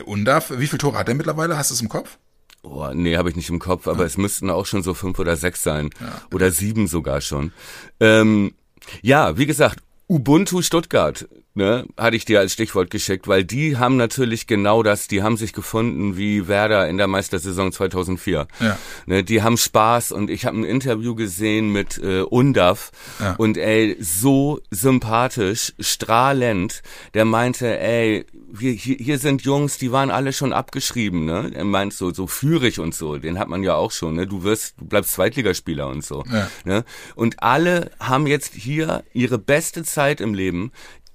Undarf, wie viel Tore hat er mittlerweile? Hast du es im Kopf? Oh, nee, habe ich nicht im Kopf, aber es müssten auch schon so fünf oder sechs sein. Oder sieben sogar schon. Ähm, ja, wie gesagt, Ubuntu Stuttgart, ne, hatte ich dir als Stichwort geschickt, weil die haben natürlich genau das, die haben sich gefunden wie Werder in der Meistersaison 2004. Ja. Ne, die haben Spaß und ich habe ein Interview gesehen mit äh, Undaf Ja. und ey, so sympathisch, strahlend, der meinte, ey, wir, hier, hier sind Jungs, die waren alle schon abgeschrieben, ne? Er meint so, so führig und so, den hat man ja auch schon, ne? Du wirst, du bleibst Zweitligaspieler und so. Ja. Ne? Und alle haben jetzt hier ihre beste Zeit im Leben.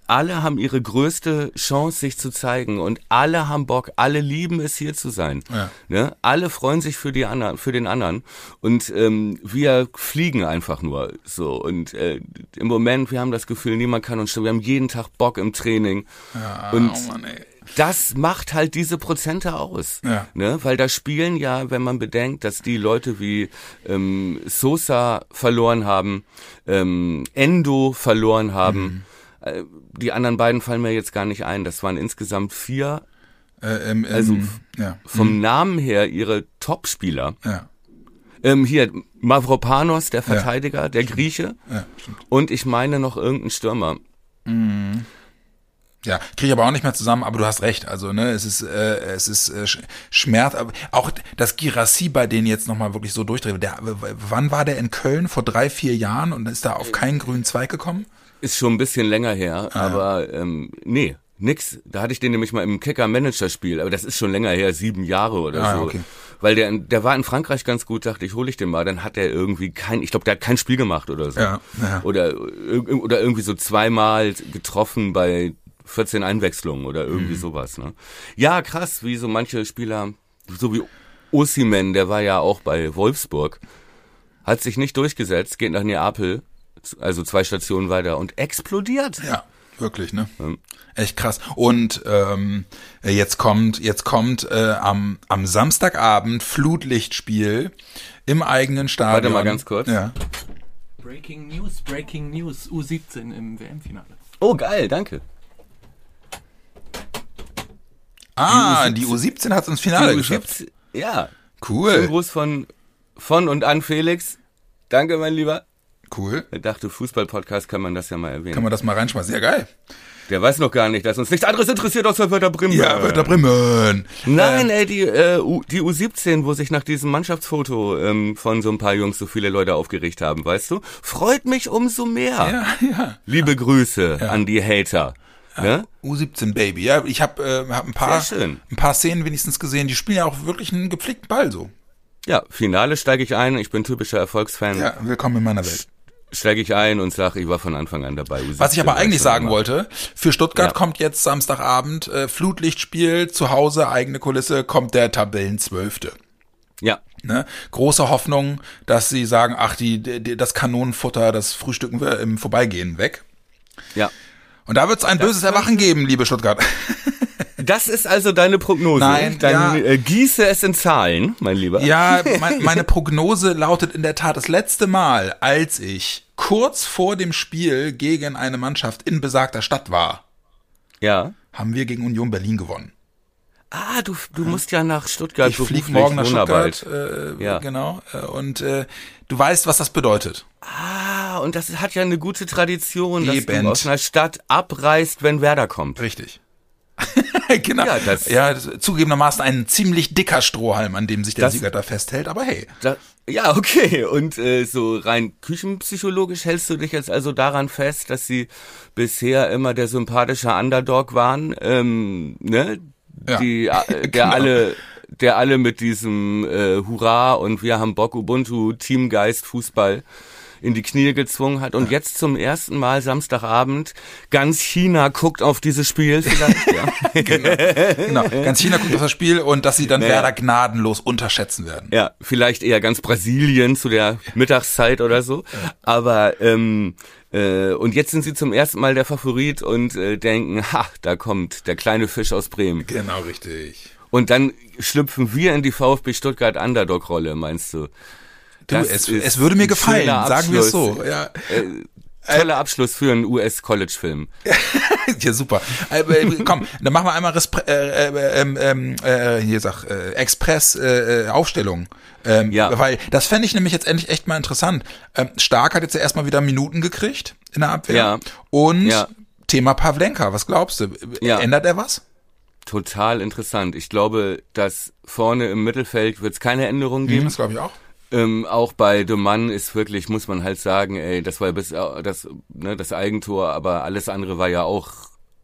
Alle haben ihre größte Chance, sich zu zeigen und alle haben Bock, alle lieben es, hier zu sein. Ja. Ne? Alle freuen sich für die anderen, für den anderen und ähm, wir fliegen einfach nur so und äh, im Moment wir haben das Gefühl, niemand kann uns stören. Wir haben jeden Tag Bock im Training Ja, und oh Mann, das macht halt diese Prozente aus. Ja. Ne? Weil da spielen ja, wenn man bedenkt, dass die Leute wie ähm, Sosa verloren haben, ähm, Endo verloren haben, äh, die anderen beiden fallen mir jetzt gar nicht ein. Das waren insgesamt vier Äh, ähm, Also, ja, vom Namen her ihre Topspieler. ja, Ähm, hier, Mavropanos, der Verteidiger, der Grieche. ja, stimmt. Und ich meine noch irgendein Stürmer. Ja, kriege ich aber auch nicht mehr zusammen, aber du hast recht. Also, ne, es ist, äh, es ist äh, sch- Schmerz, aber auch das Girassi bei denen jetzt nochmal wirklich so durchdreht. Der, wann war der in Köln? Vor drei, vier Jahren und ist da auf keinen grünen Zweig gekommen? Ist schon ein bisschen länger her, aber ähm, nee, nix. Da hatte ich den nämlich mal im Kicker-Manager-Spiel, aber das ist schon länger her, sieben Jahre oder Ah, so. okay. Weil der, der war in Frankreich ganz gut, dachte ich, hole ich den mal. Dann hat er irgendwie kein, ich glaube, der hat kein Spiel gemacht oder so. Ja, ja. Oder, oder irgendwie so zweimal getroffen bei 14 Einwechslungen oder irgendwie Mhm. sowas. Ne? Ja, krass, wie so manche Spieler, so wie Osimen, der war ja auch bei Wolfsburg, hat sich nicht durchgesetzt, geht nach Neapel, also zwei Stationen weiter und explodiert. Ja, wirklich, ne? Echt krass. Und ähm, jetzt kommt, jetzt kommt äh, am, am Samstagabend Flutlichtspiel im eigenen Stadion. Warte mal ganz kurz. Ja. Breaking News, Breaking News, U17 im WM-Finale. Oh, geil, danke. Ah, die U17 hat es ins Finale geschafft. Ja, schönen Cool, Gruß von, von und an Felix. Danke, mein Lieber. cool. Er dachte, Fußball-Podcast kann man das ja mal erwähnen. Kann man das mal reinschmeißen? Sehr geil. Der weiß noch gar nicht, dass uns nichts anderes interessiert außer Werder Bremen. Ja, Werder Bremen. Nein, ey, die, äh, U, die U17, wo sich nach diesem Mannschaftsfoto ähm, von so ein paar Jungs so viele Leute aufgeregt haben, weißt du? Freut mich umso mehr. Ja, ja. Liebe Grüße an die Hater. Ne? U17 Baby. Ja, ich habe äh, hab ein paar ein paar Szenen wenigstens gesehen. Die spielen ja auch wirklich einen gepflegten Ball so. Ja, Finale steige ich ein. Ich bin typischer Erfolgsfan. Ja, willkommen in meiner Welt. Steige ich ein und sage, ich war von Anfang an dabei. U17 Was ich aber eigentlich sagen immer. wollte, für Stuttgart Ja. kommt jetzt Samstagabend äh, Flutlichtspiel, zu Hause, eigene Kulisse, kommt der Tabellenzwölfte. Ja, Ne? Große Hoffnung, dass sie sagen, ach, die, die, das Kanonenfutter, das frühstücken wir im Vorbeigehen weg. ja. Und da wird es ein böses Erwachen geben, liebe Stuttgart. Das ist also deine Prognose. Nein, Dann ja. äh, gieße es in Zahlen, mein Lieber. Ja, <laughs> mein, meine Prognose lautet in der Tat das letzte Mal, als ich kurz vor dem Spiel gegen eine Mannschaft in besagter Stadt war, Ja. haben wir gegen Union Berlin gewonnen. Ah, du, du musst ja nach Stuttgart Ich fliege morgen nach. Stuttgart, äh, Ja. genau. Äh, und äh, du weißt, was das bedeutet. Ah, und das hat ja eine gute Tradition, dass Eben. du aus einer Stadt abreist, wenn Werder kommt. Richtig. <laughs> genau. Ja, Ja, das- das, zugegebenermaßen ein ziemlich dicker Strohhalm, an dem sich der Das- Sieger da festhält, aber hey. Da, ja, okay. Und äh, so rein küchenpsychologisch hältst du dich jetzt also daran fest, dass sie bisher immer der sympathische Underdog waren, ähm, ne? Ja, Die, äh, <laughs> der genau. alle, der alle mit diesem äh, Hurra und wir haben Bock Ubuntu Teamgeist Fußball in die Knie gezwungen hat und jetzt zum ersten Mal Samstagabend ganz China guckt auf dieses Spiel vielleicht. <laughs> ja. Genau. Ganz China guckt auf das Spiel und dass sie dann Naja. Werder gnadenlos unterschätzen werden. Ja, vielleicht eher ganz Brasilien zu der Mittagszeit oder so. Aber ähm, äh, und jetzt sind sie zum ersten Mal der Favorit und äh, denken, ha, da kommt der kleine Fisch aus Bremen. Genau, richtig. Und dann schlüpfen wir in die VfB Stuttgart Underdog-Rolle, meinst du? Du, es, es würde mir gefallen, sagen wir es so. Ja, Äh, toller Abschluss für einen US-College-Film. <laughs> ja super. Äh, komm, dann machen wir einmal Respre äh, äh, ähm, ähm, äh, hier sag äh, Express äh, äh, Aufstellung. Ähm, Ja. Weil das fände ich nämlich jetzt endlich echt mal interessant. Ähm, Stark hat jetzt ja erstmal wieder Minuten gekriegt in der Abwehr. Ja. Und Ja. Thema Pavlenka, was glaubst du? Ja. Ändert er was? Total interessant. Ich glaube, dass vorne im Mittelfeld wird es keine Änderungen geben. Das glaube ich auch. Ähm, auch bei De Mann ist wirklich, muss man halt sagen, ey, das war bis äh, das, ne, das Eigentor, aber alles andere war ja auch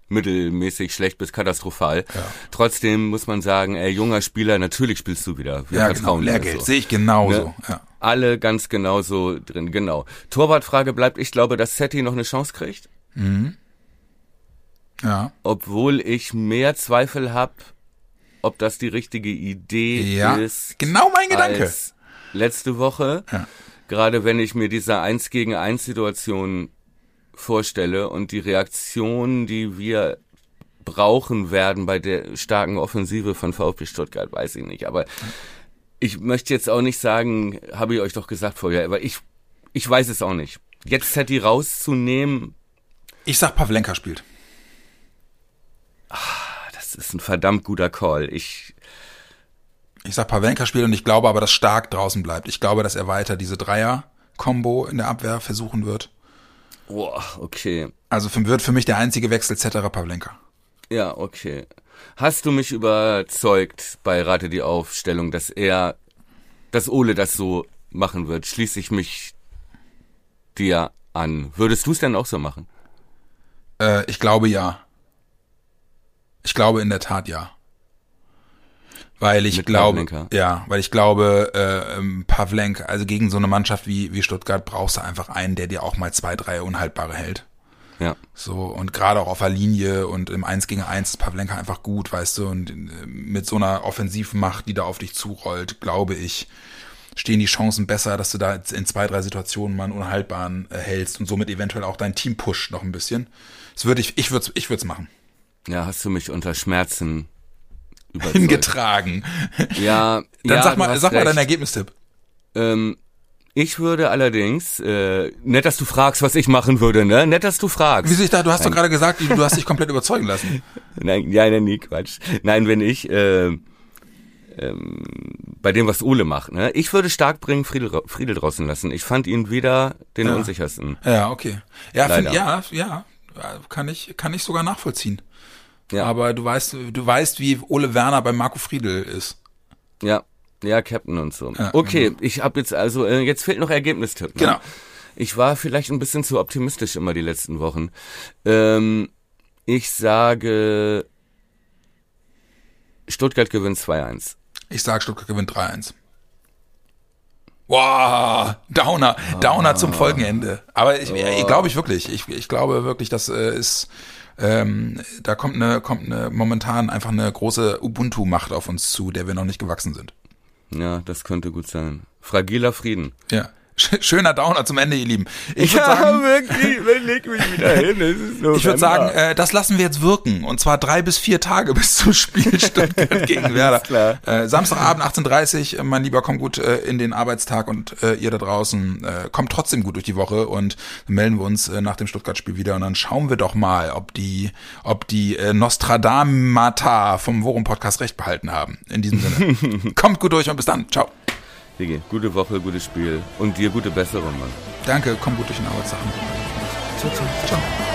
mittelmäßig schlecht bis katastrophal. Trotzdem muss man sagen, ey, junger Spieler, natürlich spielst du wieder. Wir Ja, genau. vertrauen Lehrgeld. so. Sehe ich genauso. Ne? Ja. Alle ganz genauso drin, genau. Torwartfrage bleibt, ich glaube, dass Setti noch eine Chance kriegt, ja. obwohl ich mehr Zweifel habe, ob das die richtige Idee Ja. ist. Genau mein Gedanke. letzte Woche. Ja. Gerade wenn ich mir diese Eins gegen Eins Situation vorstelle und die Reaktion, die wir brauchen werden bei der starken Offensive von VfB Stuttgart, weiß ich nicht. Aber ich möchte jetzt auch nicht sagen, habe ich euch doch gesagt vorher, aber ich, ich weiß es auch nicht. Jetzt Setti rauszunehmen, Ich sag, Pavlenka spielt. Das ist ein verdammt guter Call. Ich, Ich sag Pavlenka spielt und ich glaube aber, dass Stark draußen bleibt. Ich glaube, dass er weiter diese Dreier-Kombo in der Abwehr versuchen wird. boah, okay. Also wird für mich der einzige Wechsel Cetera Pavlenka. Ja, okay. Hast du mich überzeugt bei Rate die Aufstellung, dass er, dass Ole das so machen wird? Schließe ich mich dir an. Würdest du es denn auch so machen? Äh, ich glaube ja. Ich glaube in der Tat ja. Weil ich Mit glaube, Pavlenka. ja, weil ich glaube, äh, ähm, Pavlenka, also gegen so eine Mannschaft wie, wie Stuttgart brauchst du einfach einen, der dir auch mal zwei, drei Unhaltbare hält. Ja. So, und gerade auch auf der Linie und im Eins gegen Eins ist Pavlenka einfach gut, weißt du, und äh, mit so einer Offensivmacht, die da auf dich zurollt, glaube ich, stehen die Chancen besser, dass du da in zwei, drei Situationen mal einen Unhaltbaren äh, hältst und somit eventuell auch dein Team pusht noch ein bisschen. Das würde ich, ich würde ich würde es machen. Ja, hast du mich unter Schmerzen überzeugt. Hingetragen. <laughs> Ja, Dann ja, sag mal, sag mal recht. deinen Ergebnistipp. Ähm, ich würde allerdings, äh, nett, dass du fragst, was ich machen würde, ne? Nett, dass du fragst. Wieso ich da, du hast doch gerade gesagt, du hast dich <laughs> komplett überzeugen lassen. Nein, ja, nein, nee, Quatsch. Nein, wenn ich, äh, ähm, bei dem, was Ole macht, ne? Ich würde stark bringen Friedel, Friedel draußen lassen. Ich fand ihn wieder den Ja. unsichersten. Ja, okay. Ja, find, ja, ja, kann ich, kann ich sogar nachvollziehen. Ja. Aber du weißt, du weißt, wie Ole Werner bei Marco Friedel ist. Ja, ja, Captain und so. Ja, okay, ich habe jetzt also, äh, jetzt fehlt noch Ergebnistipp. Ne? Genau. Ich war vielleicht ein bisschen zu optimistisch immer die letzten Wochen. Ähm, ich sage, Stuttgart gewinnt 2-1. Ich sag, Stuttgart gewinnt 3-1. Wow, Downer, Downer zum Folgenende. Aber ich, ich glaube ich wirklich, ich, ich glaube wirklich, das äh, ist, ähm, da kommt eine, kommt eine momentan einfach eine große Ubuntu-Macht auf uns zu, der wir noch nicht gewachsen sind. Ja, das könnte gut sein. Fragiler Frieden. Ja. Schöner Downer zum Ende, ihr Lieben. Ich würde ja, sagen, <laughs> wirklich, leg mich wieder hin. <laughs> Ich würde sagen, äh, das lassen wir jetzt wirken. Und zwar drei bis vier Tage bis zum Spiel <laughs> Stuttgart gegen Werder. klar. Äh, Samstagabend 18.30 Uhr, mein Lieber, kommt gut äh, in den Arbeitstag und äh, ihr da draußen äh, kommt trotzdem gut durch die Woche und melden wir uns äh, nach dem Stuttgart-Spiel wieder und dann schauen wir doch mal, ob die, ob die äh, Nostradamata vom Worum-Podcast recht behalten haben. In diesem Sinne. kommt gut durch und bis dann. Ciao. Digi, gute Woche, gutes Spiel. Und dir gute Besserung, Mann. Danke, komm gut durch den Arbeitstag. Ciao, ciao. ciao.